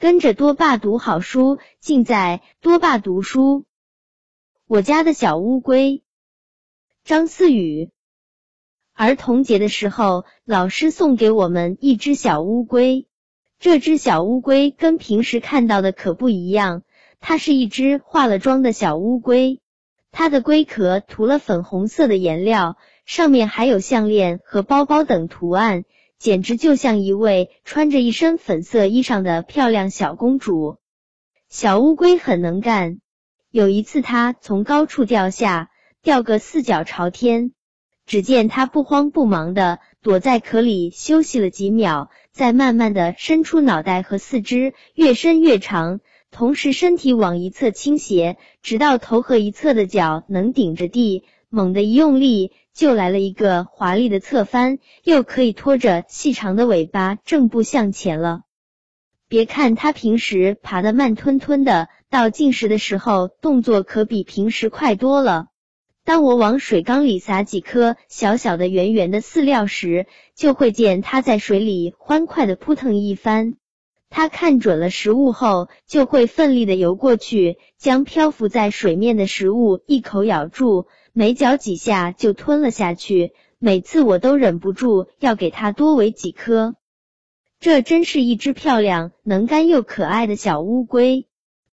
跟着多爸读好书，尽在多爸读书。我家的小乌龟，张思雨。儿童节的时候，老师送给我们一只小乌龟。这只小乌龟跟平时看到的可不一样，它是一只化了妆的小乌龟。它的龟壳涂了粉红色的颜料，上面还有项链和包包等图案。简直就像一位穿着一身粉色衣裳的漂亮小公主。小乌龟很能干，有一次它从高处掉下，掉个四脚朝天。只见它不慌不忙的躲在壳里休息了几秒，再慢慢的伸出脑袋和四肢，越伸越长，同时身体往一侧倾斜，直到头和一侧的脚能顶着地。猛地一用力。就来了一个华丽的侧翻，又可以拖着细长的尾巴正步向前了。别看它平时爬得慢吞吞的，到进食的时候动作可比平时快多了。当我往水缸里撒几颗小小的圆圆的饲料时，就会见它在水里欢快的扑腾一番。它看准了食物后，就会奋力的游过去，将漂浮在水面的食物一口咬住。没嚼几下就吞了下去，每次我都忍不住要给它多喂几颗。这真是一只漂亮、能干又可爱的小乌龟。